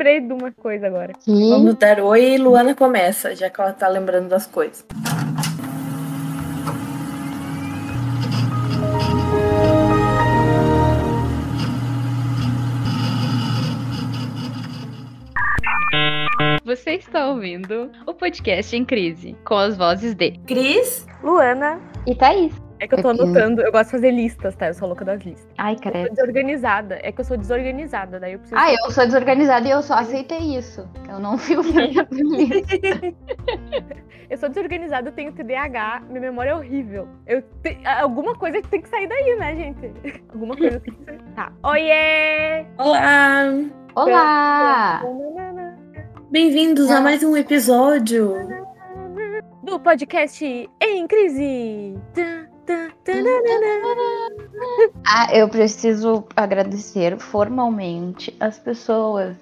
lembrei de uma coisa agora. Vamos dar oi e Luana começa, já que ela tá lembrando das coisas. Você está ouvindo o podcast em crise, com as vozes de Cris, Luana. e Thaís. É que eu tô Aqui. anotando, eu gosto de fazer listas, tá? Eu sou louca das listas. Ai, Eu credo. sou desorganizada. É que eu sou desorganizada, daí eu preciso. Ah, eu sou desorganizada e eu só aceitei isso. Eu não fico feliz. Eu sou desorganizada, eu tenho TDAH, minha memória é horrível. Eu te- Alguma coisa tem que sair daí, né, gente? Alguma coisa tem que sair. Tá. Oiê! olá! Olá! Bem-vindos a mais um episódio. Do podcast Em Crise. Tum. Ah, eu preciso agradecer formalmente as pessoas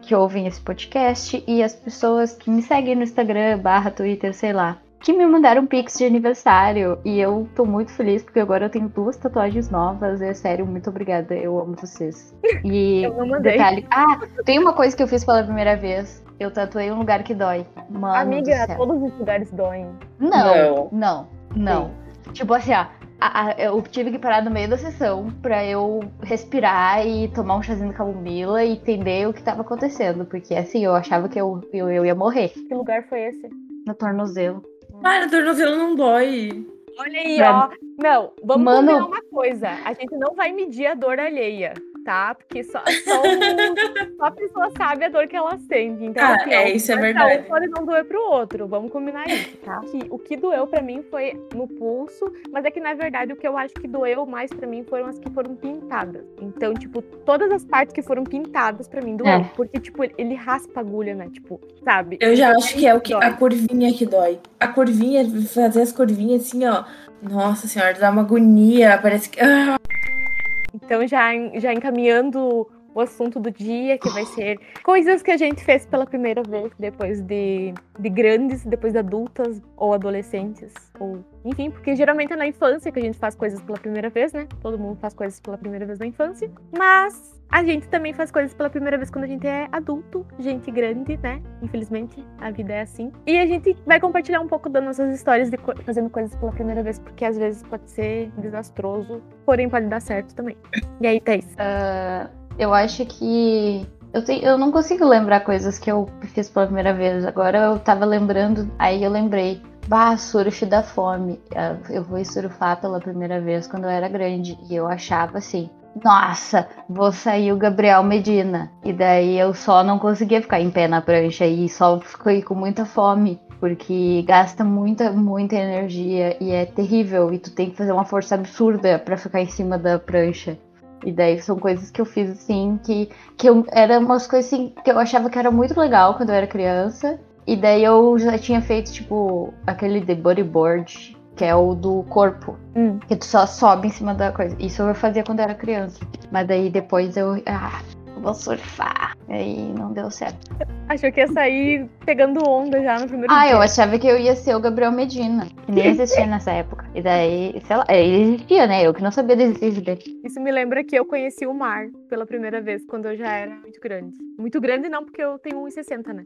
que ouvem esse podcast e as pessoas que me seguem no Instagram, barra Twitter, sei lá. Que me mandaram pix de aniversário e eu tô muito feliz porque agora eu tenho duas tatuagens novas. É sério, muito obrigada. Eu amo vocês. E Eu não mandei. detalhe. Ah, tem uma coisa que eu fiz pela primeira vez. Eu tatuei um lugar que dói. Mano Amiga, todos os lugares doem. Não, não, não. Tipo assim, ó, a- a- eu tive que parar no meio da sessão pra eu respirar e tomar um chazinho de camomila e entender o que tava acontecendo. Porque assim, eu achava que eu, eu, eu ia morrer Que lugar foi esse? no tornozelo. Para, tornozelo não dói. Olha aí, Pra- ó. Não, vamos Mano- combinar uma coisa. A gente não vai medir a dor alheia, tá? Porque só, só, o- só a pessoa sabe a dor que ela sente. Então, Ah, assim, é, isso é pra verdade. Um pode não doer pro outro. Vamos combinar isso, tá? Que, o que doeu pra mim foi no pulso, mas é que, na verdade, o que eu acho que doeu mais pra mim foram as que foram pintadas. Então, tipo, todas as partes que foram pintadas pra mim doeu. É. Porque, tipo, ele raspa a agulha, né? Tipo, sabe? Eu já acho que é o que dói. a curvinha que dói. A curvinha, fazer as curvinhas assim, ó. Nossa senhora, dá uma agonia. Parece que. Ah, Então, já, já encaminhando o assunto do dia, que vai ser coisas que a gente fez pela primeira vez, depois de, de grandes, depois de adultas ou adolescentes, ou enfim, porque geralmente é na infância que a gente faz coisas pela primeira vez, né? Todo mundo faz coisas pela primeira vez na infância, mas a gente também faz coisas pela primeira vez quando a gente é adulto, gente grande, né? Infelizmente, a vida é assim. E a gente vai compartilhar um pouco das nossas histórias de co- fazendo coisas pela primeira vez, porque às vezes pode ser desastroso, porém pode dar certo também. E aí, Thaís? Ah, eu acho que. Eu, tenho, eu não consigo lembrar coisas que eu fiz pela primeira vez. Agora eu tava lembrando, aí eu lembrei. Bah, surf da fome. Ah, Eu fui surfar pela primeira vez quando eu era grande. E eu achava assim. Nossa, vou sair o Gabriel Medina. E daí eu só não conseguia ficar em pé na prancha e só fiquei com muita fome. Porque gasta muita, muita energia e é terrível. E tu tem que fazer uma força absurda pra ficar em cima da prancha. E daí são coisas que eu fiz assim, que, que eu, era umas coisas assim, que eu achava que era muito legal quando eu era criança. E daí eu já tinha feito, tipo, aquele de bodyboard, que é o do corpo. Hum. Que tu só sobe em cima da coisa. Isso eu fazia quando eu era criança. Mas daí depois eu. Ah, vou surfar. Aí não deu certo. Achou que ia sair pegando onda já no primeiro Ah, dia. eu achava que eu ia ser o Gabriel Medina. Que nem existia nessa época. E daí, sei lá, ele existia, né? Eu que não sabia da existência dele. Isso me lembra que eu conheci o mar pela primeira vez, quando eu já era muito grande. Muito grande não, porque eu tenho 1,60, né?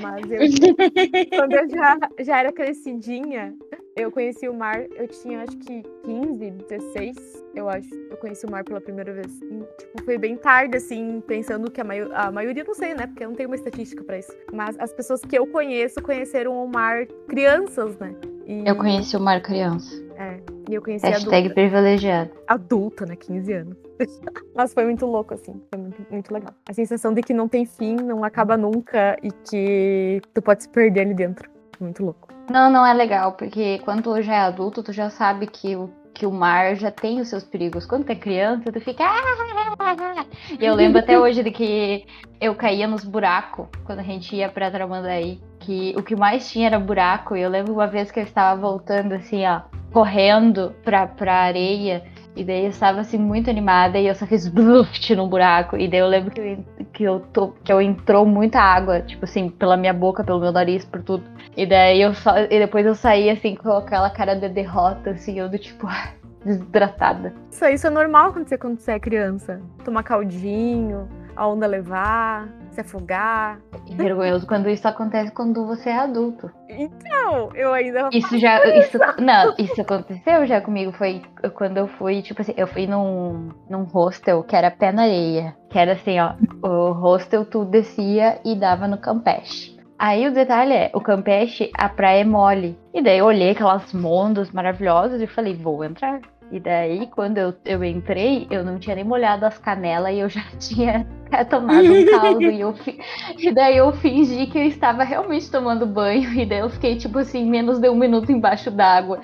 Mas eu, quando eu já, já era crescidinha, eu conheci o mar, eu tinha acho que 15, 16, eu acho. Eu conheci o mar pela primeira vez. E, tipo, foi bem tarde, assim, pensando que a, maio- a maioria, não sei, né? Porque eu não tenho uma estatística pra isso. Mas as pessoas que eu conheço conheceram o mar crianças, né? E, Eu conheci o Mar Criança. É, e eu conheci Hashtag adulta privilegiado. adulta, né? 15 anos. Mas foi muito louco, assim. Foi muito, muito legal. A sensação de que não tem fim, não acaba nunca e que tu pode se perder ali dentro. Muito louco. Não, não é legal, porque quando tu já é adulto, tu já sabe que o, que o mar já tem os seus perigos. Quando tu é criança, tu fica. "Ah!" E eu lembro até hoje de que eu caía nos buracos quando a gente ia pra Tramandaí. Que o que mais tinha era buraco. E eu lembro uma vez que eu estava voltando assim, ó, correndo pra, pra areia. E daí eu estava assim muito animada e eu só fiz bluft no buraco. E daí eu lembro que eu, que eu, tô, que eu entrou muita água, tipo assim, pela minha boca, pelo meu nariz, por tudo. E daí eu só. E depois eu saí assim com aquela cara de derrota, assim, eu do tipo, desidratada. Isso, isso é normal acontecer quando você é criança. Tomar caldinho, a onda levar, se afogar. Vergonhoso quando isso acontece quando você é adulto. Então, eu ainda. Isso já. Isso, não, isso aconteceu já comigo. Foi quando eu fui, tipo assim, eu fui num, num hostel que era pé na areia. Que era assim, ó. O hostel tu descia e dava no Campeche. Aí o detalhe é, o Campeche, a praia é mole. E daí eu olhei aquelas mondas maravilhosas e falei, vou entrar. E daí, quando eu, eu entrei, eu não tinha nem molhado as canelas e eu já tinha tomado um caldo. e, eu, fi- e daí eu fingi que eu estava realmente tomando banho. E daí eu fiquei, tipo assim, menos de um minuto embaixo d'água.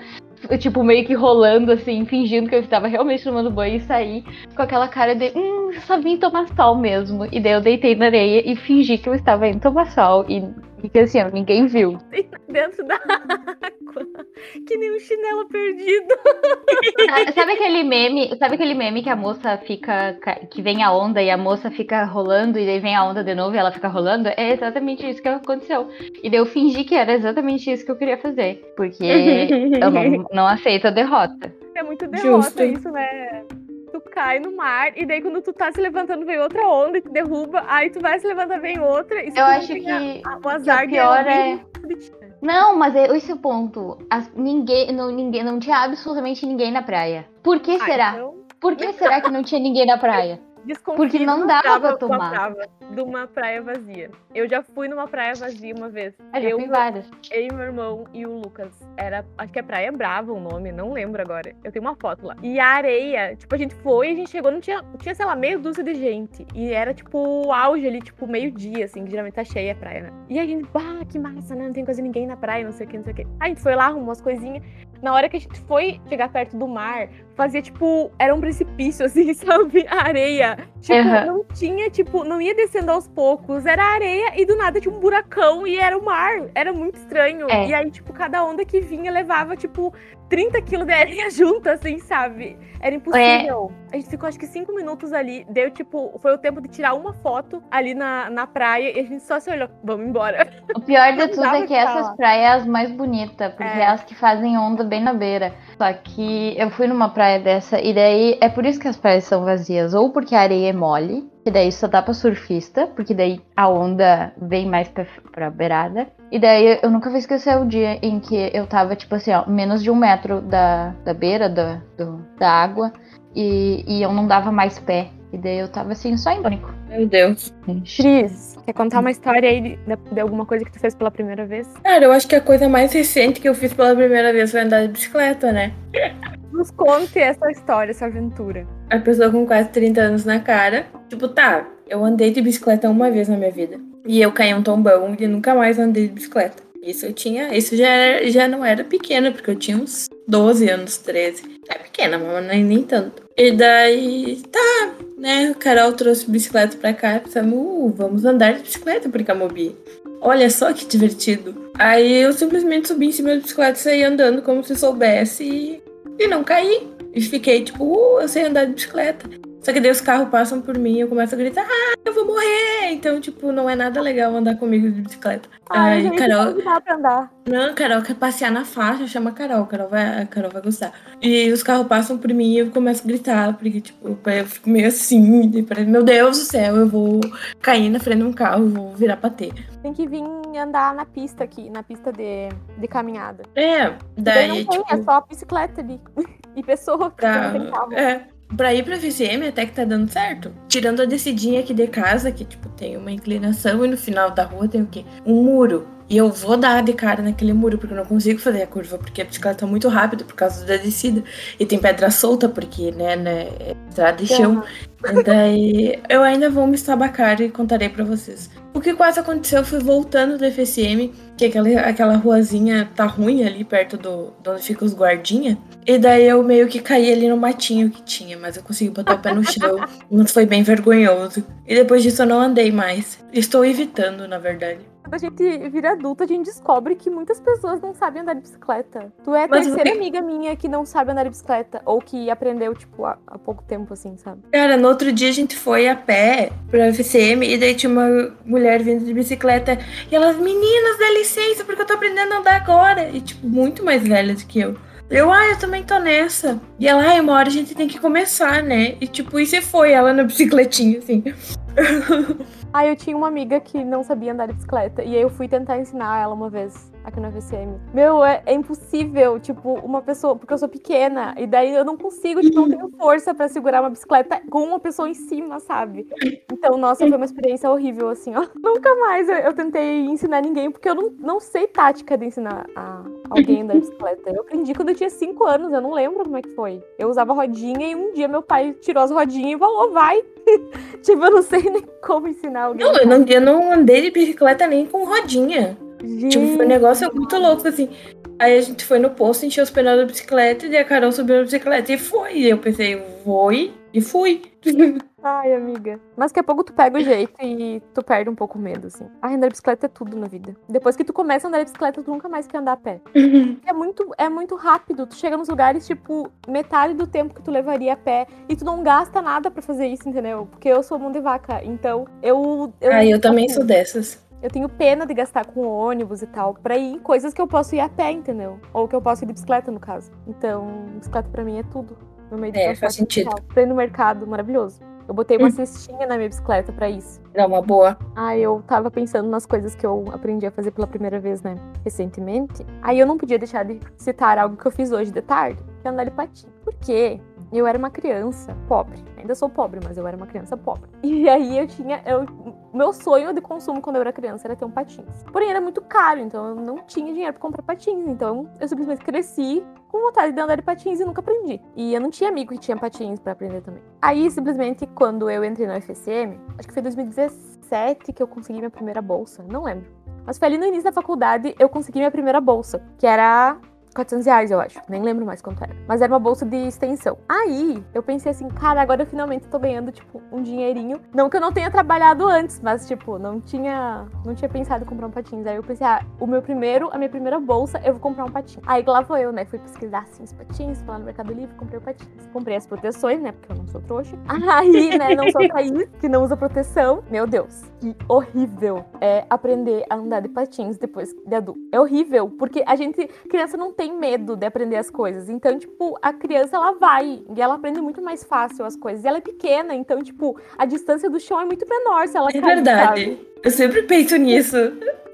Tipo, meio que rolando, assim, fingindo que eu estava realmente tomando banho e saí com aquela cara de, hum, só vim tomar sol mesmo. E daí eu deitei na areia e fingi que eu estava indo tomar sol. E, e assim, ninguém viu. dentro da água. Que nem um chinelo perdido. Sabe, aquele meme? Sabe aquele meme que a moça fica. ca- que vem a onda e a moça fica rolando e daí vem a onda de novo e ela fica rolando? É exatamente isso que aconteceu. E daí eu fingi que era exatamente isso que eu queria fazer. Porque eu não, não aceito a derrota. É muito derrota Justo. isso, né? Tu cai no mar e daí quando tu tá se levantando vem outra onda e te derruba, aí tu vai se levantar vem outra. E se Eu acho que, a- que a- o azar o de pior alguém é. Não, mas é esse é o ponto. As- ninguém, não, ninguém. Não tinha absolutamente ninguém na praia. Por que Ah, será? então, Por que será que não tinha ninguém na praia? Desconfio Porque não dava pra tomar. de uma praia vazia. Eu já fui numa praia vazia uma vez. Ah, já eu, fui várias. eu e meu irmão e o Lucas. Era, acho que é Praia Brava o nome, não lembro agora. Eu tenho uma foto lá. E a areia, tipo, a gente foi, a gente chegou, não tinha, tinha sei lá, meia dúzia de gente. E era, tipo, o auge ali, tipo, meio-dia, assim, que geralmente tá cheia a praia, né? E a gente, bah, que massa, né? Não tem quase ninguém na praia, não sei o que, não sei o que. Aí a gente foi lá, arrumou as coisinhas. Na hora que a gente foi chegar perto do mar, fazia, tipo, era um precipício, assim, sabe? A areia. Tipo, Aham. não tinha, tipo, não ia descendo aos poucos. Era areia e do nada tinha um buracão e era o mar. Era muito estranho. É. E aí, tipo, cada onda que vinha levava, tipo, 30 quilos de areia junto, assim, sabe? Era impossível. A gente ficou, acho que, cinco minutos ali. Deu, tipo, foi o tempo de tirar uma foto ali na, na praia e a gente só se olhou. Vamos embora. O pior de tudo é que essas falar. praias as mais bonitas, porque É. é as que fazem onda bem na beira. Só que eu fui numa praia dessa e daí é por isso que as praias são vazias, ou porque a areia é mole, que daí só dá pra surfista, porque daí a onda vem mais pra, pra beirada. E daí eu nunca vou esquecer o dia em que eu tava, tipo assim, ó, menos de um metro da, da beira da, do- da água e, e eu não dava mais pé. E daí eu tava assim, só em pânico. Meu Deus. Cris, quer contar uma história aí de, de alguma coisa que tu fez pela primeira vez? Cara, eu acho que a coisa mais recente que eu fiz pela primeira vez foi andar de bicicleta, né? Nos conte essa história, essa aventura. A pessoa com quase 30 anos na cara. Tipo, tá, eu andei de bicicleta uma vez na minha vida. E eu caí um tombão e nunca mais andei de bicicleta. Isso eu tinha. Isso já, era- já não era pequena, porque eu tinha uns 12 anos, 13. É pequena, mas nem, nem tanto. E daí, tá, né? O Carol trouxe bicicleta pra cá. Pensamos, uh, vamos andar de bicicleta por Camobi. Olha só que divertido. Aí eu simplesmente subi em cima da bicicleta e saí andando como se soubesse e, e não caí. E fiquei tipo, uh, eu sei andar de bicicleta. Só que daí os carros passam por mim e eu começo a gritar, ah, eu vou morrer. Então, tipo, não é nada legal andar comigo de bicicleta. Ai, Ai, gente, Carol, pra andar. não, Carol quer passear na faixa, chama a Carol, Carol vai, a Carol vai gostar. E os carros passam por mim e eu começo a gritar, porque, tipo, eu fico meio assim, e meu Deus do céu, eu vou cair na frente de um carro, vou virar pra ter. Tem que vir andar na pista aqui, na pista de, de caminhada. É, Daí daí, não tem, tipo, é só bicicleta ali. E pessoa, pra, não tem carro. é, pra ir pra FCM até que tá dando certo. Tirando a descidinha aqui de casa, que, tipo, tem uma inclinação e no final da rua tem o quê? Um muro. E eu vou dar de cara naquele muro, porque eu não consigo fazer a curva, porque a bicicleta tá muito rápido por causa da descida. E tem pedra solta, porque, né, né é estrada de chão. E daí eu ainda vou me estabacar e contarei pra vocês. O que quase aconteceu, eu fui voltando do FSM, que aquela, aquela ruazinha tá ruim ali perto do de onde ficam os guardinha. E daí eu meio que caí ali no matinho que tinha, mas eu consegui botar o pé no chão. Mas foi bem vergonhoso. E depois disso eu não andei mais. Estou evitando, na verdade. Quando a gente vira adulta, a gente descobre que muitas pessoas não sabem andar de bicicleta. Tu é a Mas terceira você- amiga minha que não sabe andar de bicicleta. Ou que aprendeu, tipo, há, há pouco tempo, assim, sabe? Cara, no outro dia a gente foi a pé pra FCM e daí tinha uma mulher vindo de bicicleta e elas, meninas, dá licença, porque eu tô aprendendo a andar agora. E, tipo, muito mais velha do que eu. Eu, ah, eu também tô nessa. E ela, ai, uma hora a gente tem que começar, né? E, tipo, e você foi ela na bicicletinha, assim. Aí eu tinha uma amiga que não sabia andar de bicicleta. E aí eu fui tentar ensinar ela uma vez aqui no FCM. Meu, é, é impossível, tipo, uma pessoa. Porque eu sou pequena. E daí eu não consigo, tipo, não tenho força pra segurar uma bicicleta com uma pessoa em cima, sabe? Então, nossa, foi uma experiência horrível, assim, ó. Nunca mais eu, eu tentei ensinar ninguém, porque eu não, não sei tática de ensinar a alguém a andar de bicicleta. Eu aprendi quando eu tinha 5 anos, eu não lembro como é que foi. Eu usava rodinha e um dia meu pai tirou as rodinhas e falou, vai. tipo, eu não sei nem como ensinar alguém. Não, eu não, eu não andei de bicicleta nem com rodinha. Gente, Tipo, foi um negócio muito louco, assim. Aí a gente foi no posto, encheu os pneus da bicicleta e a Carol subiu na bicicleta e foi. E eu pensei, vou e fui. Ai, amiga. Mas daqui a pouco tu pega o jeito e tu perde um pouco o medo, assim. A andar de bicicleta é tudo na vida. Depois que tu começa a andar de bicicleta, tu nunca mais quer andar a pé. É muito, é muito rápido. Tu chega nos lugares, tipo, metade do tempo que tu levaria a pé. E tu não gasta nada pra fazer isso, entendeu? Porque eu sou mão de vaca. Então, eu. eu Ah, eu também assim, sou dessas. Eu tenho pena de gastar com ônibus e tal, pra ir em coisas que eu posso ir a pé, entendeu? Ou que eu posso ir de bicicleta, no caso. Então, bicicleta pra mim é tudo. No meio do É, faz sentido. Pra ir no mercado, maravilhoso. Eu botei uma cestinha na minha bicicleta pra isso. Dá uma boa. Aí eu tava pensando nas coisas que eu aprendi a fazer pela primeira vez, né? Recentemente. Aí eu não podia deixar de citar algo que eu fiz hoje de tarde, que é andar de patins. Por quê? Eu era uma criança pobre. Ainda sou pobre, mas eu era uma criança pobre. E aí eu tinha. Eu, meu sonho de consumo quando eu era criança era ter um patins. Porém, era muito caro, então eu não tinha dinheiro pra comprar patins. Então eu simplesmente cresci com vontade de andar de patins e nunca aprendi. E eu não tinha amigo que tinha patins pra aprender também. Aí, simplesmente, quando eu entrei no FSM, acho que foi 2017 que eu consegui minha primeira bolsa. Não lembro. Mas foi ali no início da faculdade eu consegui minha primeira bolsa, que era 400 reais, eu acho. Nem lembro mais quanto era. Mas era uma bolsa de extensão. Aí, eu pensei assim, cara, agora eu finalmente tô ganhando, tipo, um dinheirinho. Não que eu não tenha trabalhado antes, mas, tipo, não tinha, não tinha pensado em comprar um patins. Aí eu pensei, ah, o meu primeiro, a minha primeira bolsa, eu vou comprar um patins. Aí lá foi eu, né? Fui pesquisar, assim, os patins, fui lá no Mercado Livre, comprei o patins. Comprei as proteções, né? Porque eu não sou trouxa. Aí, né, não sou Thaís, que não usa proteção. Meu Deus, que horrível é aprender a andar de patins depois de adulto. É horrível, porque a gente, criança não tem medo de aprender as coisas. Então, tipo, a criança ela vai e ela aprende muito mais fácil as coisas. E ela é pequena, então, tipo, a distância do chão é muito menor se ela É cair, verdade. sabe? Eu sempre penso nisso.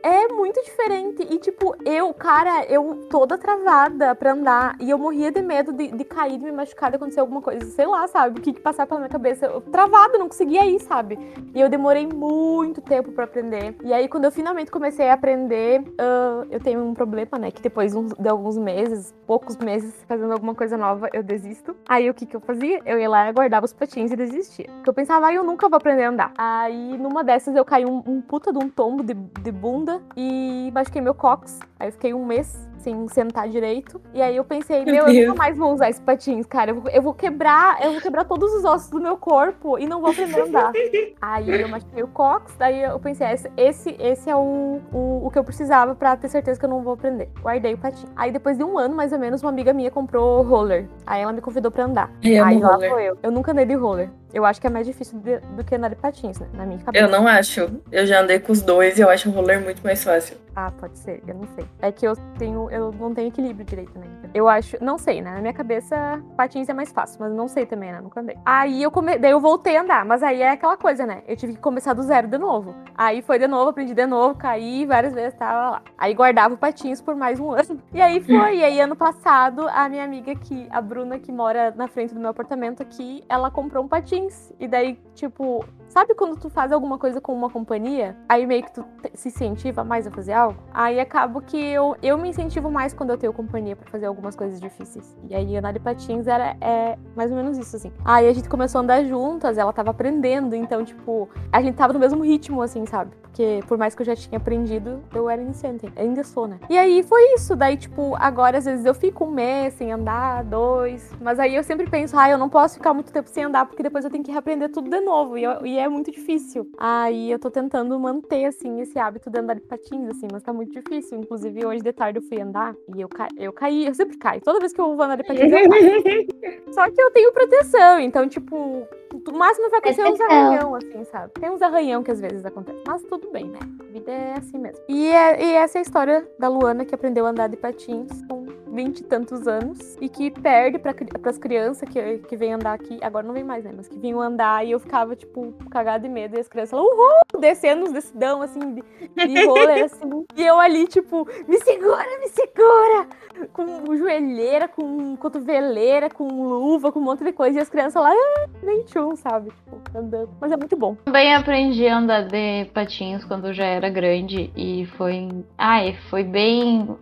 É muito diferente. E, tipo, eu, cara, eu toda travada pra andar. E eu morria de medo de, de cair, de me machucar, de acontecer alguma coisa. Sei lá, sabe? O que, que passar pela minha cabeça. Eu, travada, não conseguia ir, sabe? E eu demorei muito tempo pra aprender. E aí, quando eu finalmente comecei a aprender, ah, eu tenho um problema, né? Que depois de alguns meses, poucos meses, fazendo alguma coisa nova, eu desisto. Aí, o que que eu fazia? Eu ia lá, guardava os patins e desistia. Eu pensava, ah, eu nunca vou aprender a andar. Aí, numa dessas, eu caí um, um puta de um tombo de, de bunda e machuquei meu cox. Aí eu fiquei um mês sem sentar direito. E aí eu pensei, Meu meu, eu nunca mais vou usar esses patins, cara. Eu vou, eu vou quebrar, eu vou quebrar todos os ossos do meu corpo e não vou aprender a andar. aí eu machuquei o cox, daí eu pensei, esse, esse, esse é o, o, o que eu precisava pra ter certeza que eu não vou aprender. Guardei o patinho. Aí depois de um ano, mais ou menos, uma amiga minha comprou roller. Aí ela me convidou pra andar. Eu aí amo lá roller. foi eu. Eu nunca andei de roller. Eu acho que é mais difícil de- do que andar de patins, né? Na minha cabeça. Eu não acho. Eu já andei com os dois e eu acho o roller muito mais fácil. Ah, pode ser, eu não sei. É que eu tenho, eu não tenho equilíbrio direito, né? Eu acho, não sei, né? Na minha cabeça, patins é mais fácil, mas não sei também, né? Nunca andei. Aí eu come... daí eu voltei a andar, mas aí é aquela coisa, né? Eu tive que começar do zero de novo. Aí foi de novo, aprendi de novo, caí várias vezes, tava lá. Aí guardava o patins por mais um ano. E aí foi, e aí ano passado, a minha amiga que, a Bruna, que mora na frente do meu apartamento aqui, ela comprou um patins. E daí, tipo, Sabe quando tu faz alguma coisa com uma companhia, aí meio que tu se incentiva mais a fazer algo? Aí acabo que eu, eu me incentivo mais quando eu tenho companhia pra fazer algumas coisas difíceis. E aí andar de patins era é mais ou menos isso, assim. Aí a gente começou a andar juntas, ela tava aprendendo, então, tipo, a gente tava no mesmo ritmo, assim, sabe? Porque por mais que eu já tinha aprendido, eu era iniciante. Ainda sou, né? E aí foi isso. Daí, tipo, agora às vezes eu fico um mês sem andar, dois. Mas aí eu sempre penso, ah, eu não posso ficar muito tempo sem andar, porque depois eu tenho que reaprender tudo de novo. E, eu- e é muito difícil. Aí eu tô tentando manter, assim, esse hábito de andar de patins, assim, mas tá muito difícil. Inclusive, hoje de tarde eu fui andar e eu, ca... eu caí, eu sempre caio. Toda vez que eu vou andar de patins, eu caio. Só que eu tenho proteção, então, tipo, o máximo vai acontecer é uns arranhão, assim, sabe? Tem uns arranhão que às vezes acontece. Mas tudo bem, né? A vida é assim mesmo. E, é- e essa é a história da Luana que aprendeu a andar de patins com 20 e tantos anos e que perde para as crianças que, que vêm andar aqui. Agora não vem mais, né? Mas que vinham andar e eu ficava, tipo, cagada de medo. E as crianças, uhul! Descendo os decidão, assim, de, de roller, assim. E eu ali, tipo, me segura, me segura! Com joelheira, com cotoveleira, com luva, com um monte de coisa. E as crianças lá, ah, nem tchum, sabe? Tipo, andando. Mas é muito bom. Também aprendi a andar de patins quando eu já era grande e foi. Ai, foi bem.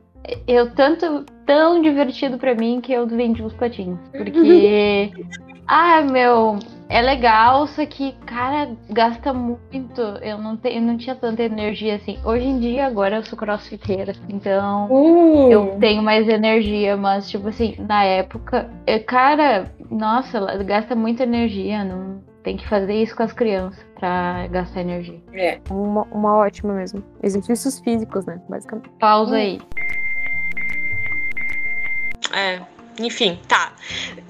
Eu tanto tão divertido para mim que eu vendi os patins. Porque. ah, meu, é legal, só que, cara, gasta muito. Eu não, te, eu não tinha tanta energia assim. Hoje em dia, agora eu sou crossfiteira, então Uh, eu tenho mais energia, mas, tipo assim, na época, é, cara, nossa, ela gasta muita energia. Não tem que fazer isso com as crianças pra gastar energia. é. Uma, uma ótima mesmo. Exercícios físicos, né? Basicamente. Pausa aí. É, enfim, tá.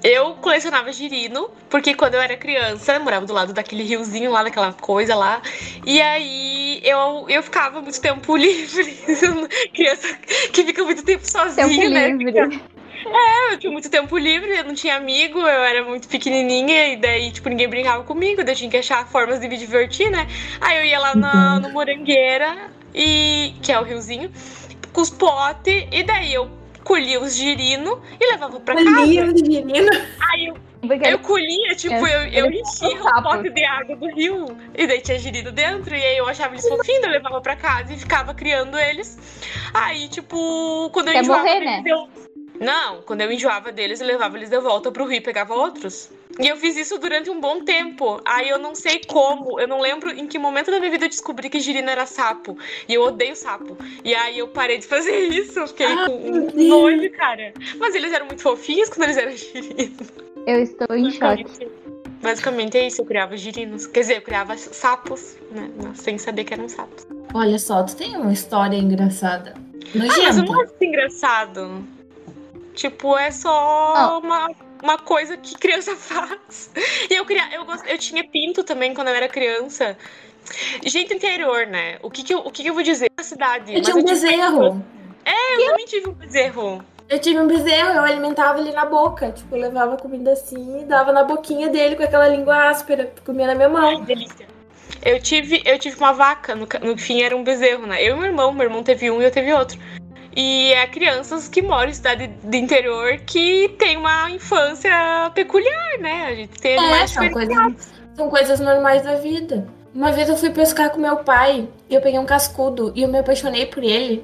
Eu colecionava girino, porque quando eu era criança, eu morava do lado daquele riozinho lá, daquela coisa lá. E aí eu, eu ficava muito tempo livre. criança que fica muito tempo sozinha, Tempo né? livre. Eu tinha muito tempo livre, eu não tinha amigo, eu era muito pequenininha e daí, tipo, ninguém brincava comigo, daí eu tinha que achar formas de me divertir, né? Aí eu ia lá na, no Morangueira, e, que é o riozinho, com os potes, e daí eu colhia os girino e levava pra casa. Livro de menino. Aí eu, eu colhia, tipo, É, eu, eu enchia um pote de água do rio, e daí tinha girino dentro, e aí eu achava eles fofinhos, eu levava pra casa e ficava criando eles. Aí, tipo, quando eu Quer enjoava morrer, né? eu... Não, quando eu enjoava deles, eu levava eles de volta pro rio e pegava outros. E eu fiz isso durante um bom tempo. Aí eu não sei como, eu não lembro em que momento da minha vida eu descobri que girino era sapo. E eu odeio sapo. E aí eu parei de fazer isso, eu fiquei com um Deus. nojo, cara. Mas eles eram muito fofinhos quando eles eram girinos. eu estou em choque. Basicamente, basicamente é isso, eu criava girinos. Quer dizer, eu criava sapos, né? Sem saber que eram sapos. Olha só, tu tem uma história engraçada. Ah, mas eu Nojenta. não acho engraçado. Tipo, é só uma, uma coisa que criança faz. E eu queria, eu, gost, eu tinha pinto também quando eu era criança. Gente interior, né? O que que eu, o que que eu vou dizer? Na cidade. eu tinha um bezerro. Eu também tive um bezerro. Eu tive um bezerro, eu alimentava ele na boca. Tipo, eu levava comida assim e dava na boquinha dele com aquela língua áspera. Comia na minha mão. Delícia. Eu tive, eu tive uma vaca, no, no fim era um bezerro, né? Eu e meu irmão, meu irmão teve um e eu teve outro. E é crianças que moram em cidade de interior que tem uma infância peculiar, né? A gente tem É, são coisas, são coisas normais da vida. Uma vez eu fui pescar com meu pai e eu peguei um cascudo e eu me apaixonei por ele.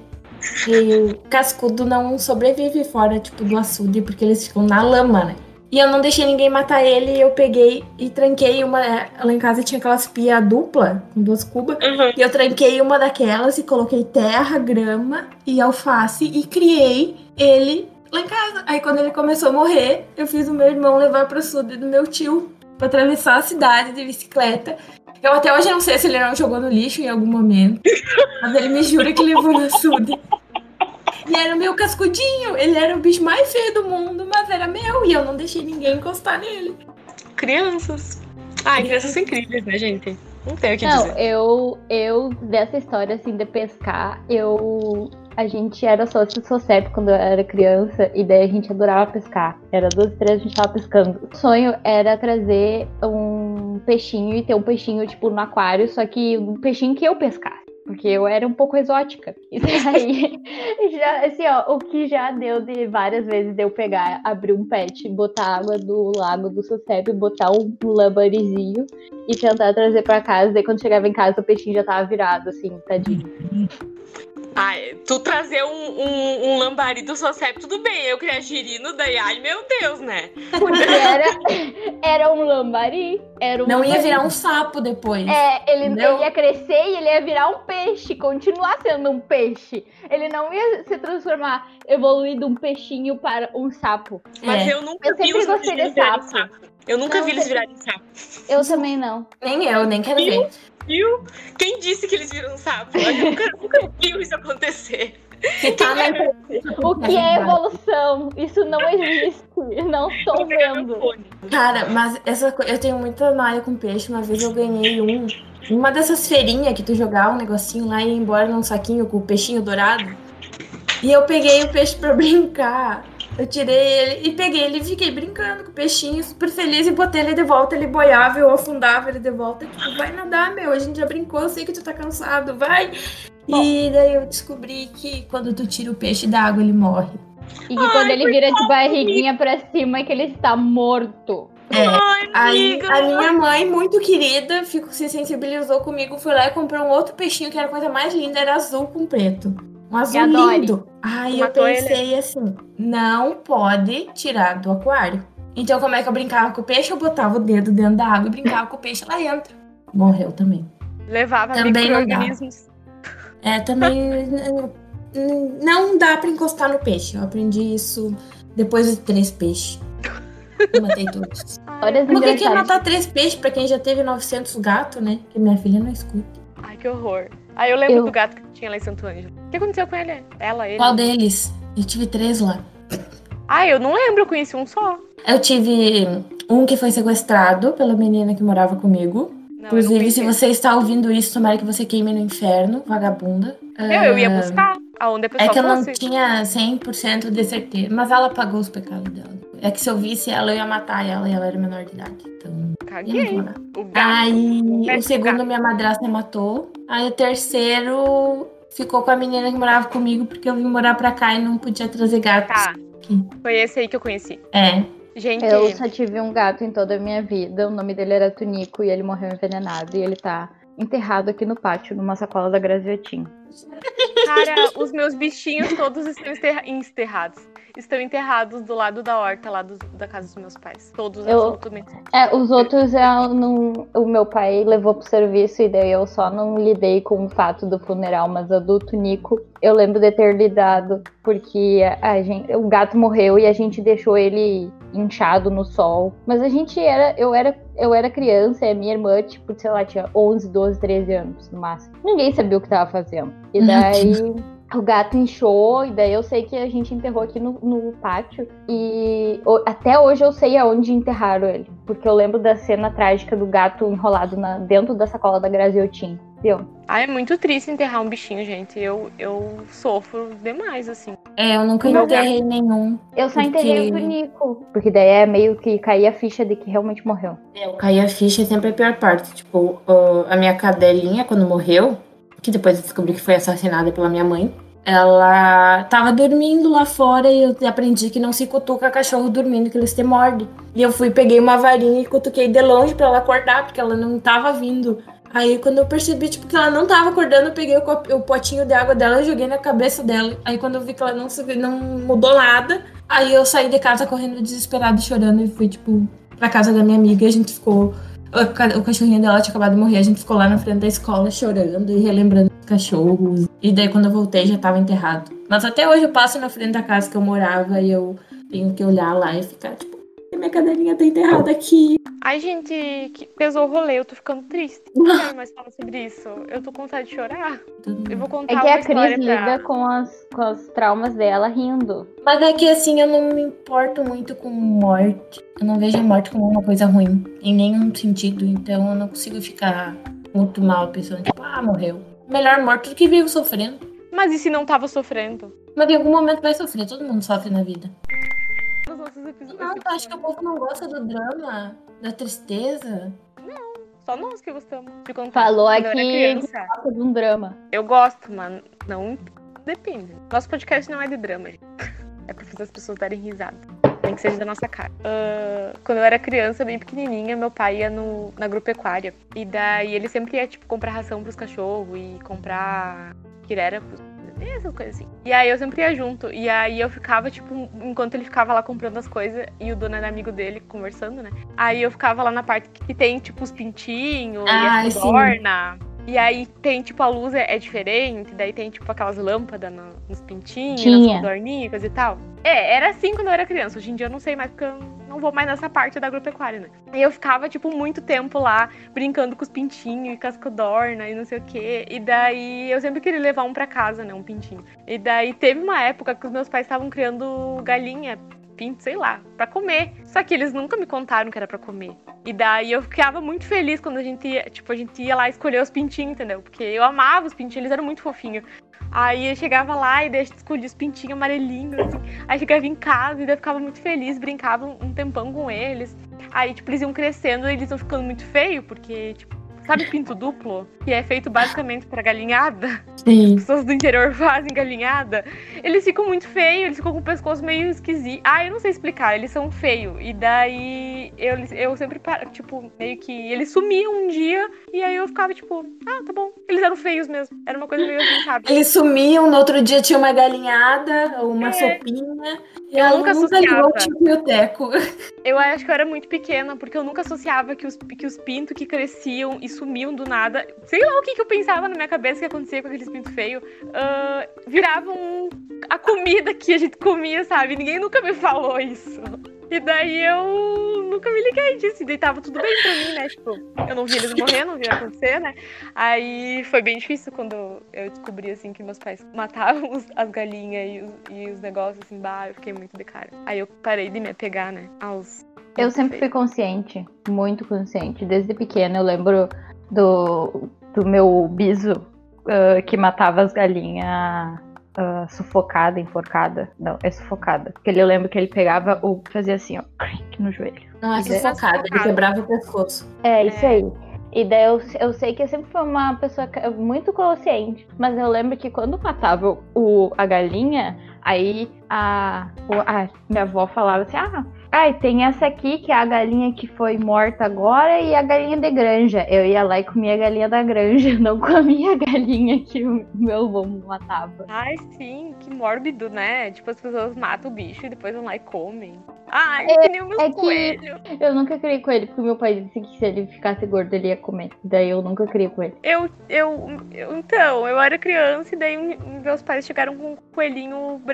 E cascudo não sobrevive fora, tipo, do açude, porque eles ficam na lama, né? E eu não deixei ninguém matar ele, eu peguei e tranquei uma. Lá em casa tinha aquelas pia dupla, com duas cubas. Uhum. E eu tranquei uma daquelas e coloquei terra, grama e alface e criei ele lá em casa. Aí quando ele começou a morrer, eu fiz o meu irmão levar pro açude do meu tio pra atravessar a cidade de bicicleta. Eu até hoje não sei se ele não jogou no lixo em algum momento, mas ele me jura que levou no açude. E era o meu cascudinho, ele era o bicho mais feio do mundo, mas era meu e eu não deixei ninguém encostar nele. Crianças. Ai, crianças são incríveis, né, gente? Não tenho o que Não, dizer. eu, eu, dessa história, assim, de pescar, eu. A gente era sócio do Socep quando eu era criança, e daí a gente adorava pescar. Era duas, três, a gente tava pescando. O sonho era trazer um peixinho e ter um peixinho, tipo, no aquário, só que um peixinho que eu pescasse. Porque eu era um pouco exótica. E daí, já, assim, ó, o que já deu de várias vezes eu pegar, abrir um pet, botar água do lago do Socep, botar um lambarizinho e tentar trazer pra casa. Daí quando chegava em casa o peixinho já tava virado, assim, tadinho. Ai, tu trazer um, um, um lambari do Socep, tudo bem. Eu criar girino, daí, ai, meu Deus, né? Porque era, era um lambari. Era um Não ia lambari. virar um sapo depois. É, ele, ele ia crescer e ele ia virar um peixe, continuar sendo um peixe. Ele não ia se transformar, evoluir de um peixinho para um sapo. Mas É. eu nunca Eu vi sempre os gostei de sapo. sapo. Eu nunca Não, vi eles virarem sapo. Eu também não. Nem eu, nem quero ver. Viu? Quem disse que eles viram sapo? Eu nunca, nunca vi isso acontecer. Tá na O que é evolução? Isso não existe. Não estou vendo. Cara, mas essa co- eu tenho muita noia com peixe. Uma vez eu ganhei um. Uma dessas feirinhas que tu jogava um negocinho lá e ia embora num saquinho com o peixinho dourado. E eu peguei o peixe pra brincar. Eu tirei ele e peguei ele e fiquei brincando com o peixinho, super feliz, e botei ele de volta, ele boiava, eu afundava ele de volta. Tipo, vai nadar, meu, a gente já brincou, eu sei que tu tá cansado, vai. E daí eu descobri que quando tu tira o peixe da água, ele morre. E que quando ele vira de barriguinha pra cima é que ele está morto. É, Ai, Aí amiga. a minha mãe, muito querida, ficou, se sensibilizou comigo, foi lá e comprou um outro peixinho que era a coisa mais linda, era azul com preto. Um azul lindo. Aí eu pensei assim, não pode tirar do aquário. Então como é que eu brincava com o peixe? Eu botava o dedo dentro da água e brincava com o peixe lá dentro. Morreu também. Levava Também não dá. micro-organismos. É, também não dá pra encostar no peixe. Eu aprendi isso depois de três peixes. Eu matei todos. Olha as Por que, que ia engraçadas. matar três peixes pra quem já teve 900 gatos, né? Que minha filha não escuta. Ai, que horror. Aí eu lembro Eu- do gato que tinha lá em Santo Ângelo. O que aconteceu com ele? Ela, ele? Qual deles? Eu tive três lá. Ah, eu não lembro, eu conheci um só. Eu tive um que foi sequestrado pela menina que morava comigo. Não, Inclusive, se você está ouvindo isso, tomara que você queime no inferno, vagabunda. Eu, eu ia Ah, buscar aonde a pessoa É que eu não fosse. tinha 100% de certeza, mas ela pagou os pecados dela. É que se eu visse ela, eu ia matar ela e ela era menor de idade. Então, Caguei. O gato. Aí, Mete o segundo, gato. minha madrasta matou. Aí, o terceiro ficou com a menina que morava comigo, porque eu vim morar pra cá e não podia trazer gatos. Tá. Aqui. Foi esse aí que eu conheci. É. Gente, Eu só tive um gato em toda a minha vida. O nome dele era Tunico e ele morreu envenenado. E ele tá enterrado aqui no pátio, numa sacola da Graziotin. cara, os meus bichinhos todos estão enterra- enterrados. Estão enterrados do lado da horta, lá do- da casa dos meus pais. Todos, Eu- absolutamente. É, os outros eu não, o meu pai levou pro serviço e daí eu só não lidei com o fato do funeral, mas o do Tunico eu lembro de ter lidado porque a gente, o gato morreu e a gente deixou ele inchado no sol. Mas a gente era, eu era, eu era criança e a minha irmã, tipo, sei lá, tinha 11, 12, 13 anos no máximo. Ninguém sabia o que tava fazendo. E Meu daí o gato inchou, e daí eu sei que a gente enterrou aqui no, no pátio. E o- até hoje eu sei aonde enterraram ele. Porque eu lembro da cena trágica do gato enrolado na- dentro da sacola da Graziotin. Viu? Ah, é muito triste enterrar um bichinho, gente. Eu, eu sofro demais, assim. É, eu nunca Meu enterrei nenhum. Eu só Porque- enterrei o Tunico. Porque daí é meio que cair a ficha de que realmente morreu. É, eu caí a ficha é sempre a pior parte. Tipo, a minha cadelinha, quando morreu, que depois eu descobri que foi assassinada pela minha mãe, ela tava dormindo lá fora e eu aprendi que não se cutuca cachorro dormindo, que eles te mordem. E eu fui, peguei uma varinha e cutuquei de longe pra ela acordar, porque ela não tava vindo. Aí quando eu percebi, tipo, que ela não tava acordando, eu peguei o, cop- o potinho de água dela e joguei na cabeça dela. Aí quando eu vi que ela não, não mudou nada, aí eu saí de casa correndo desesperada, chorando e fui, tipo, pra casa da minha amiga e a gente ficou. O ca- o cachorrinho dela tinha acabado de morrer, a gente ficou lá na frente da escola chorando e relembrando os cachorros. E daí quando eu voltei já tava enterrado. Mas até hoje eu passo na frente da casa que eu morava e eu tenho que olhar lá e ficar, tipo, minha cadelinha tá enterrada aqui. Ai, gente, que pesou o rolê, eu tô ficando triste. Não quero mais falar sobre isso. Eu tô com vontade de chorar. Eu vou contar É que uma a Cris pra... lida com, as, com os traumas dela rindo. Mas é que assim, eu não me importo muito com morte. Eu não vejo a morte como uma coisa ruim, em nenhum sentido. Então eu não consigo ficar muito mal pensando, tipo, ah, morreu. Melhor morto do que vivo sofrendo. Mas e se não tava sofrendo? Mas em algum momento vai sofrer, todo mundo sofre na vida. Não, eu acho que o povo não gosta do drama, da tristeza. Só nós que gostamos de contar. Falou aqui criança. gosta de um drama. Eu gosto, mas não depende. Nosso podcast não é de drama, gente. É pra fazer as pessoas darem risada. Nem que seja da nossa cara. Ah, quando eu era criança, bem pequenininha, meu pai ia no, na agropecuária. E daí ele sempre ia, tipo, comprar ração pros cachorros e comprar quirera pros... Essas coisas assim. E aí eu sempre ia junto. E aí eu ficava, tipo, enquanto ele ficava lá comprando as coisas e o dono era amigo dele conversando, né? Aí eu ficava lá na parte que tem, tipo, os pintinhos Ai, e sim. a codorna. E aí tem, tipo, a luz é, é diferente, daí tem, tipo, aquelas lâmpadas no- nos pintinhos, Tinha. nas codornicas e tal. É, era assim quando eu era criança. Hoje em dia eu não sei mais, porque eu não vou mais nessa parte da agropecuária, né? E eu ficava, tipo, muito tempo lá, brincando com os pintinhos e com as codornas e não sei o quê. E daí eu sempre queria levar um pra casa, né? Um pintinho. E daí teve uma época que os meus pais estavam criando galinha, pinto, sei lá, pra comer. Só que eles nunca me contaram que era pra comer. E daí eu ficava muito feliz quando a gente ia, tipo, a gente ia lá escolher os pintinhos, entendeu? Porque eu amava os pintinhos, eles eram muito fofinhos. Aí eu chegava lá e daí escolhia os pintinhos amarelinhos, assim. Aí chegava em casa e daí eu ficava muito feliz, brincava um tempão com eles. Aí, tipo, eles iam crescendo e eles iam ficando muito feio, porque, tipo, sabe pinto duplo? Que é feito basicamente pra galinhada. Sim. As pessoas do interior fazem galinhada. Eles ficam muito feios, eles ficam com o pescoço meio esquisito. Ah, eu não sei explicar, eles são feios. E daí eu, eu sempre, tipo, meio que. Eles sumiam um dia e aí eu ficava, tipo, ah, tá bom. Eles eram feios mesmo. Era uma coisa meio assim, sabe? Eles sumiam, no outro dia tinha uma galinhada, uma É. sopinha. E Eu ela nunca associava. o Tico e o Teco. Eu acho que eu era muito pequena, porque eu nunca associava que os, que os pintos que cresciam e sumiam do nada. Sei lá o que, que eu pensava na minha cabeça que acontecia com aqueles pintos feios. ah, viravam a comida que a gente comia, sabe? Ninguém nunca me falou isso. E daí eu nunca me liguei disso. E daí tudo bem pra mim, né? Tipo, eu não vi eles morrer, não vi acontecer, né? Aí foi bem difícil quando eu descobri, assim, que meus pais matavam as galinhas e os, e os negócios, assim, bah, eu fiquei muito de cara. Aí eu parei de me apegar, né? Aos. Eu sempre fui consciente, muito consciente. Desde pequena eu lembro do, do meu biso ah, que matava as galinhas ah, sufocada, enforcada. Não, é sufocada. Porque ele, eu lembro que ele pegava o. fazia assim, ó, no joelho. Não, é Mas é sufocado, ele quebrava o pescoço. É, isso aí. E daí eu, eu sei que eu sempre fui uma pessoa muito consciente. Mas eu lembro que quando matava o, a galinha, aí a, a minha avó falava assim: ah, ai, tem essa aqui que é a galinha que foi morta agora e a galinha de granja. Eu ia lá e comia a galinha da granja, não comia a galinha que o meu avô matava. Ai, sim, que mórbido, né? Tipo, as pessoas matam o bicho e depois vão lá e comem. Ai, que nem o meu é coelho. Eu nunca criei com ele, porque meu pai disse que se ele ficasse gordo ele ia comer. Daí eu nunca criei com ele. Eu, eu, eu- então, eu era criança e daí meus pais chegaram com um coelhinho branco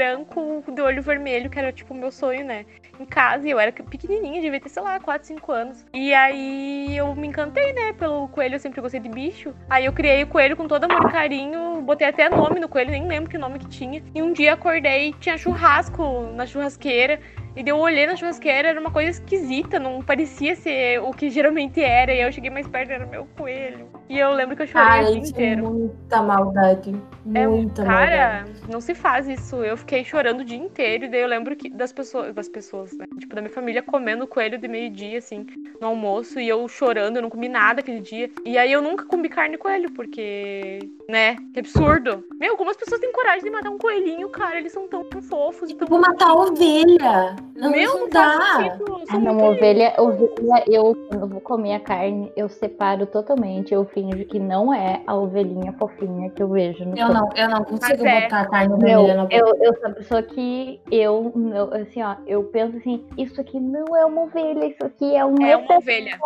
de olho vermelho, que era tipo o meu sonho, né? Em casa, e eu era pequenininha, devia ter, sei lá, 4, 5 anos. E aí eu me encantei, né, pelo coelho, eu sempre gostei de bicho. Aí eu criei o coelho com todo amor e carinho, botei até nome no coelho, nem lembro que nome que tinha. E um dia acordei, tinha churrasco na churrasqueira. E daí eu olhei na churrasqueira, era uma coisa esquisita, não parecia ser o que geralmente era. E aí eu cheguei mais perto, era meu coelho. E eu lembro que eu chorei o Ai, dia isso é inteiro. muita maldade. É, Muita maldade. cara, não se faz isso. Eu fiquei chorando o dia inteiro. E daí eu lembro que das pessoas, das pessoas, né? Tipo, da minha família comendo coelho de meio-dia, assim, no almoço. E eu chorando, eu não comi nada aquele dia. E aí eu nunca comi carne de coelho, porque, né? Que absurdo. Meu, como as pessoas têm coragem de matar um coelhinho, cara? Eles são tão fofos e tão. Vou matar a ovelha. Não, Meu, não dá. sentido. Ah, não, ovelha, ovelha, eu quando vou comer a carne, eu separo totalmente. Eu finjo que não é a ovelhinha fofinha que eu vejo no Eu não, eu não consigo Mas é. botar carne Meu, vermelha na boca. eu, eu sou a pessoa que eu, eu, assim, ó, eu penso assim, isso aqui não é uma ovelha, isso aqui é um É uma ovelha.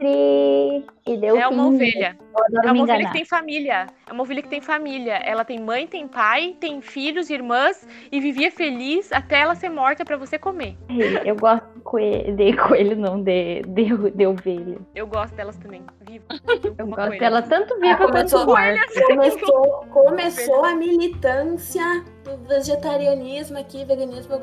E deu É uma ovelha. É uma ovelha que tem família. É uma ovelha que tem família. Ela tem mãe, tem pai, tem filhos, irmãs e vivia feliz até ela ser morta pra você comer. Eu gosto de coelho, de coelho não, de, de, de ovelha. Eu gosto delas também. Viva. Eu gosto coelha. dela tanto viva Ah, começou- quanto morta. Começou, começou a militância do vegetarianismo aqui, veganismo.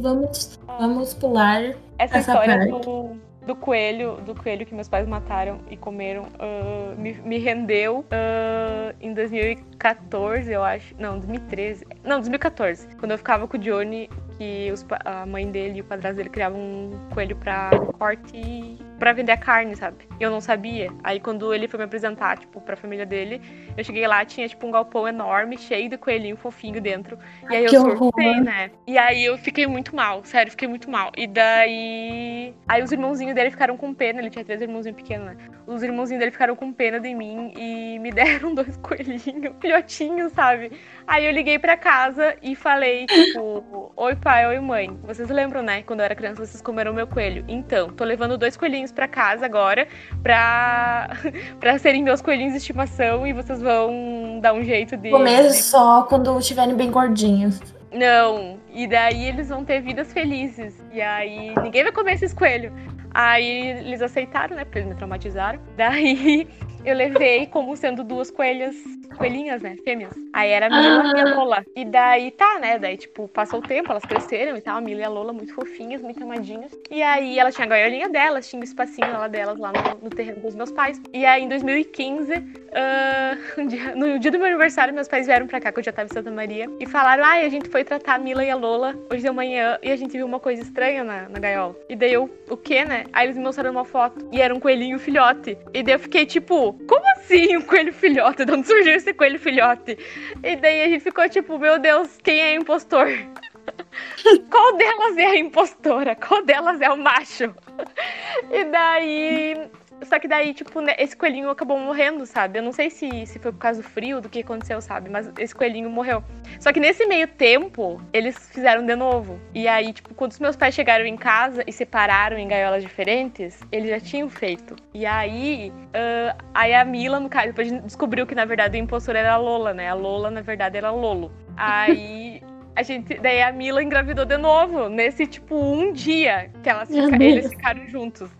Vamos, vamos pular. Essa, essa história parte. do, do coelho, do coelho que meus pais mataram e comeram, ah, me, me rendeu ah, em 2014, eu acho. Não, 2013. Não, 2014. Quando eu ficava com o Johnny, que os a mãe dele e o padrasto dele criavam um coelho pra corte e pra vender a carne, sabe? E eu não sabia. Aí quando ele foi me apresentar, tipo, pra família dele, eu cheguei lá, tinha tipo um galpão enorme, cheio de coelhinho fofinho dentro. E aí eu Que horror. surtei, né? E aí eu fiquei muito mal, sério, fiquei muito mal. E daí. Aí os irmãozinhos dele ficaram com pena, ele tinha três irmãozinhos pequenos, né? Os irmãozinhos dele ficaram com pena de mim e me deram dois coelhinhos, filhotinhos, sabe? Aí eu liguei pra casa e falei, tipo, oi pai, oi mãe. Vocês lembram, né? Quando eu era criança, vocês comeram meu coelho. Então, tô levando dois coelhinhos pra casa agora pra, pra serem meus coelhinhos de estimação e vocês vão dar um jeito de. Comer só quando estiverem bem gordinhos. não, e daí eles vão ter vidas felizes. E aí ninguém vai comer esses coelhos. Aí eles aceitaram, né? Porque eles me traumatizaram. Daí eu levei como sendo duas coelhas, coelhinhas, né? Fêmeas. Aí era a Mila e a Lola. E daí tá, né? Daí, tipo, passou o tempo, elas cresceram e tal. A Mila e a Lola muito fofinhas, muito amadinhas. E aí ela tinha a gaiolinha delas, tinha um espacinho lá delas lá no, no terreno dos meus pais. E aí em 2015, ah, um dia- no dia do meu aniversário, meus pais vieram pra cá, que eu já tava em Santa Maria, e falaram: ai, a gente foi tratar a Mila e a Lola hoje de manhã e a gente viu uma coisa estranha na, na gaiola. E daí eu, o quê, né? Aí eles me mostraram uma foto e era um coelhinho filhote. E daí eu fiquei tipo, como assim um coelho filhote? De onde surgiu esse coelho filhote? E daí a gente ficou tipo, meu Deus, quem é o impostor? Qual delas é a impostora? Qual delas é o macho? E daí. Só que daí, tipo, né, esse coelhinho acabou morrendo, sabe? Eu não sei se, se foi por causa do frio, do que aconteceu, sabe? Mas esse coelhinho morreu. Só que nesse meio tempo, eles fizeram de novo. E aí, tipo, quando os meus pais chegaram em casa e separaram em gaiolas diferentes, eles já tinham feito. E aí, ah, aí a Mila, no caso, depois a gente descobriu que na verdade o impostor era a Lola, né? A Lola, na verdade, era Lolo. Aí. A gente, daí a Mila engravidou de novo, nesse tipo um dia que elas fica- eles ficaram juntos.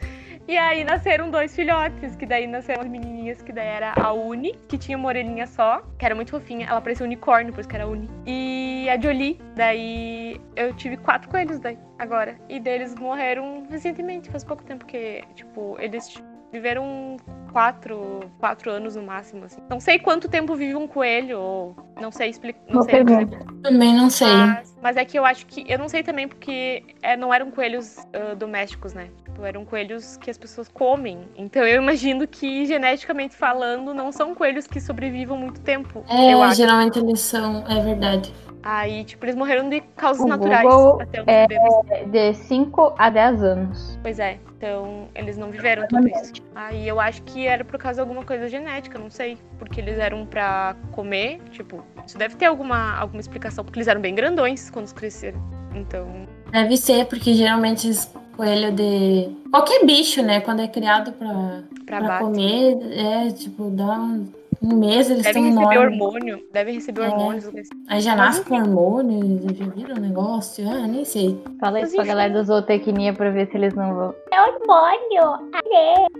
E aí nasceram dois filhotes, que daí nasceram as menininhas, que daí era a Uni, que tinha uma orelhinha só, que era muito fofinha. Ela parecia um unicórnio, por isso que era Uni. E a Jolie, daí eu tive quatro coelhos daí, agora. E deles morreram recentemente, faz pouco tempo que, tipo, eles viveram quatro, quatro anos no máximo, assim. Não sei quanto tempo vive um coelho, ou não sei explicar. Não Boa sei pergunta. Também não sei. mas, mas é que eu acho que. Eu não sei também porque é, não eram coelhos ah, domésticos, né? Tipo, eram coelhos que as pessoas comem. Então eu imagino que, geneticamente falando, não são coelhos que sobrevivam muito tempo. É, eu acho. geralmente eles são. É verdade. Aí, tipo, eles morreram de causas O naturais. Google até é-. De 5 a 10 anos. Pois é. Então, eles não viveram tudo isso. Aí eu acho que era por causa de alguma coisa genética, não sei. Porque eles eram pra comer, tipo, isso deve ter alguma, alguma explicação, porque eles eram bem grandões quando eles cresceram. Então, Deve ser, porque geralmente os coelhos de. Qualquer bicho, né? Quando é criado pra, pra pra comer, é tipo, dá um, um mês eles estão Devem receber enormes. hormônio. Devem receber É. hormônios. Aí já nasce com hormônio, já viram o negócio? Ah, nem sei. Fala Mas isso pra enfim. galera da zootecnia pra ver se eles não vão. É hormônio!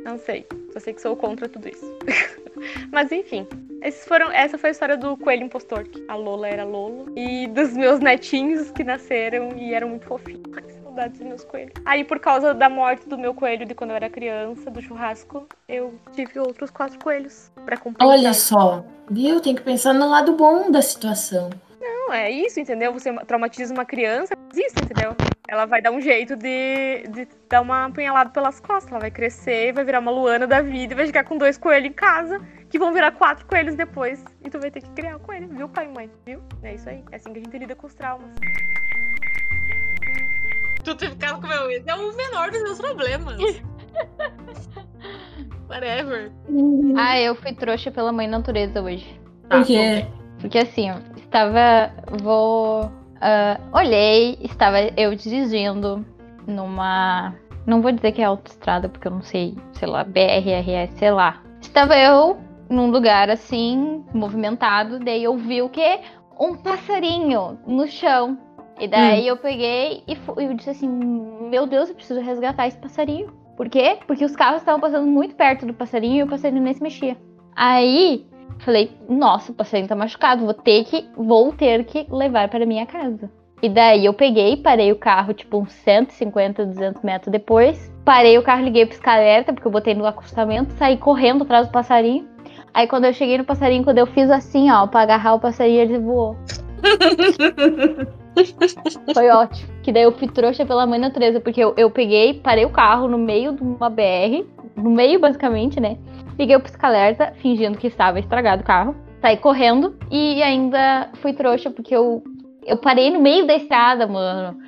Não sei. Só sei que sou contra tudo isso. Mas enfim. Esses foram, essa foi a história do coelho impostor. que A Lola era Lolo. E dos meus netinhos que nasceram e eram muito fofinhos. Saudades dos meus coelhos. Aí, por causa da morte do meu coelho de quando eu era criança, do churrasco, eu tive outros quatro coelhos pra compensar. Olha só, viu? Tem que pensar no lado bom da situação. Não, é isso, entendeu? Você traumatiza uma criança, isso, entendeu? Ela vai dar um jeito de, de dar uma apunhalada pelas costas. Ela vai crescer, vai virar uma Luana da vida e vai chegar com dois coelhos em casa, que vão virar quatro coelhos depois. E tu vai ter que criar o coelho, viu, pai e mãe? Viu? É isso aí. É assim que a gente lida com os traumas. Tu ter ficado com meu ex é o menor dos meus problemas. Whatever. Ah, eu fui trouxa pela mãe natureza hoje. Tá, Porque Porque assim, ó, estava. Vou. ah, olhei, estava eu dirigindo numa. Não vou dizer que é autoestrada, porque eu não sei, sei lá, BRRS, sei lá. Estava eu num lugar assim, movimentado, daí eu vi o quê? Um passarinho no chão. E daí eu peguei e eu disse assim: Meu Deus, eu preciso resgatar esse passarinho. Por quê? Porque os carros estavam passando muito perto do passarinho e o passarinho nem se mexia. Aí Falei, nossa, o passarinho tá machucado, vou ter que, vou ter que levar para minha casa. E daí eu peguei, parei o carro, tipo, uns 150, 200 metros depois. Parei o carro, liguei pro alerta, porque eu botei no acostamento, saí correndo atrás do passarinho. Aí quando eu cheguei no passarinho, quando eu fiz assim, ó, pra agarrar o passarinho, ele voou. Foi ótimo. Que daí eu fui trouxa pela mãe natureza, porque eu, eu peguei, parei o carro no meio de uma BR, no meio basicamente, né? Liguei o pisca-alerta, fingindo que estava estragado o carro. Saí correndo e ainda fui trouxa, porque eu, eu parei no meio da estrada, mano.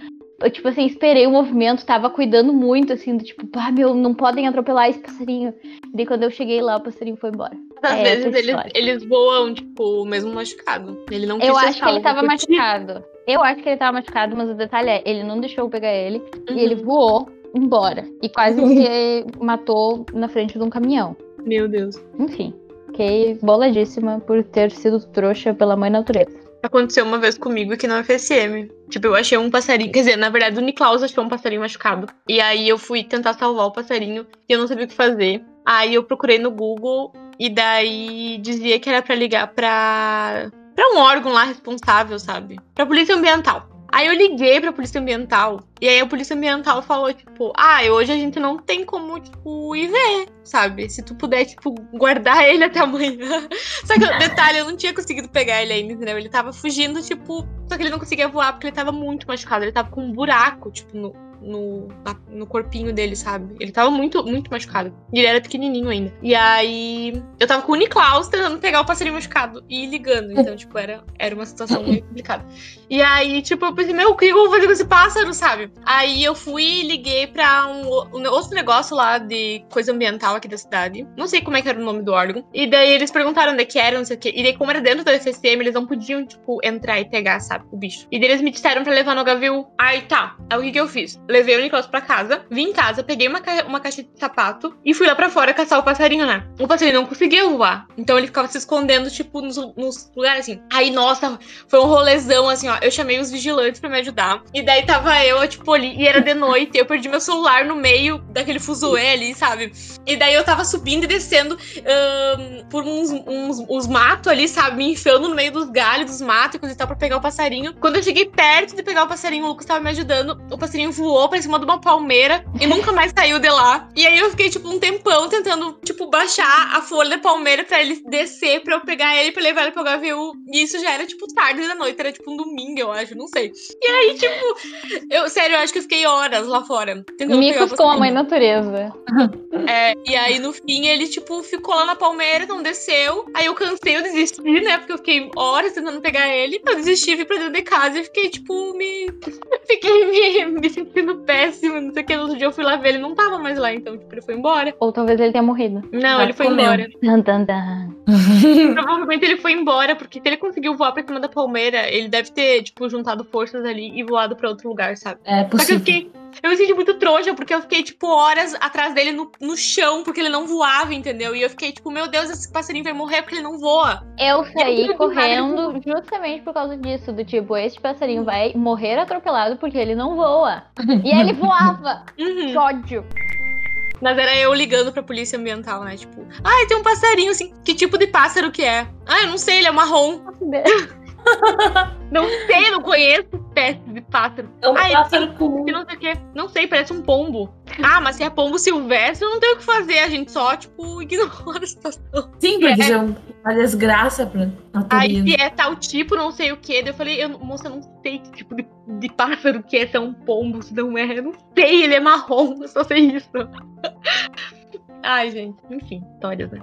Eu, tipo assim, esperei o movimento, tava cuidando muito, assim, do tipo, pá, meu, não podem atropelar esse passarinho. E daí quando eu cheguei lá, o passarinho foi embora. Às É, vezes eles, eles voam, tipo, mesmo machucado. Ele não quis Eu ser acho que ele tava ti. machucado. Eu acho que ele tava machucado, mas o detalhe é, ele não deixou eu pegar ele. Uhum. E ele voou embora. E quase que matou na frente de um caminhão. Meu Deus. Enfim, fiquei boladíssima por ter sido trouxa pela mãe natureza. Aconteceu uma vez comigo aqui no FSM. Tipo, eu achei um passarinho. Quer dizer, na verdade, o Niklaus achou um passarinho machucado. E aí eu fui tentar salvar o passarinho e eu não sabia o que fazer. Aí eu procurei no Google E daí dizia que era pra ligar pra, pra um órgão lá responsável, sabe? Pra polícia ambiental. Aí eu liguei pra polícia ambiental. E aí a polícia ambiental falou, tipo, ah, hoje a gente não tem como, tipo, ir ver, sabe? Se tu puder, tipo, guardar ele até amanhã. Só que, detalhe, eu não tinha conseguido pegar ele ainda, entendeu? Ele tava fugindo, tipo. Só que ele não conseguia voar porque ele tava muito machucado. Ele tava com um buraco, tipo, no, no, na- no corpinho dele, sabe? Ele tava muito, muito machucado. E ele era pequenininho ainda. E aí, eu tava com o Niklaus tentando pegar o passarinho machucado e ligando. Então, tipo, era, era uma situação meio complicada. E aí, tipo, eu pensei, meu, o que eu vou fazer com esse pássaro, sabe? Aí eu fui e liguei pra um, um outro negócio lá de coisa ambiental aqui da cidade. Não sei como é que era o nome do órgão. E daí eles perguntaram onde é que era, não sei o quê. E daí, como era dentro da FSM, eles não podiam, tipo, entrar e pegar, sabe, o bicho. E daí eles me disseram pra levar no Gaviu. Aí tá. Aí o que que eu fiz? Levei o Nicolas pra casa, vim em casa, peguei uma, ca- uma caixa de sapato e fui lá pra fora caçar o passarinho, né? O passarinho não conseguia voar. Então ele ficava se escondendo, tipo, nos, nos lugares assim. Aí, nossa, foi um rolezão, assim, ó. Eu chamei os vigilantes pra me ajudar. E daí tava eu, tipo, ali, e era de noite. Eu perdi meu celular no meio daquele fuzuê ali, sabe? E daí eu tava subindo e descendo ahn, por uns, uns, uns matos ali, sabe? Me enfiando no meio dos galhos, dos matos e coisa e tal, pra pegar o passarinho. Quando eu cheguei perto de pegar o passarinho, o Lucas tava me ajudando. O passarinho voou pra cima de uma palmeira e nunca mais saiu de lá. E aí eu fiquei, tipo, um tempão tentando, tipo, baixar a folha da palmeira pra ele descer, pra eu pegar ele, pra levar ele pro HVU. E isso já era, tipo, tarde da noite, era tipo um domingo, eu acho, não sei. E aí, tipo, eu, sério, eu acho que eu fiquei horas lá fora. Tentando Micos com a mãe natureza. É, e aí, no fim, ele, tipo, ficou lá na palmeira, não desceu. Aí eu cansei, eu desisti, né? Porque eu fiquei horas tentando pegar ele. Eu desisti, fui pra dentro de casa e fiquei, tipo, me. Fiquei me, me sentindo péssima, não sei o que. No outro dia eu fui lá ver, ele não tava mais lá, então, tipo, ele foi embora. Ou talvez ele tenha morrido. Não, ele foi comeu. embora. Tan, tan, tan. Provavelmente ele foi embora, porque se ele conseguiu voar pra cima da palmeira, ele deve ter, tipo, juntado forças ali e voado pra outro lugar, sabe? É Só que eu possível. fiquei. Eu me senti muito trouxa, porque eu fiquei, tipo, horas atrás dele no, no chão, porque ele não voava, entendeu? E eu fiquei, tipo, meu Deus, esse passarinho vai morrer porque ele não voa. Eu eu saí vi correndo justamente por causa disso, do tipo, este passarinho vai morrer atropelado porque ele não voa. E ele voava. Uhum. Que ódio. Mas era eu ligando pra polícia ambiental, né? Tipo, ai, tem um passarinho assim. Que tipo de pássaro que é? Ah, eu não sei, ele é marrom. Não sei, não conheço espécie de pássaro. É um Ai, pássaro comum. Não sei o quê. Não sei, parece um pombo. Ah, mas se é pombo silvestre, não tem o que fazer. A gente só, tipo, ignora a situação. Sim, porque é um- uma desgraça pra Aí natureza. se é tal tipo, não sei o quê. Daí eu falei, eu, moça, eu não sei que tipo de, de pássaro que é, se é um pombo, se não é. Eu não sei, ele é marrom, eu só sei isso. Ai, gente, enfim, histórias, né?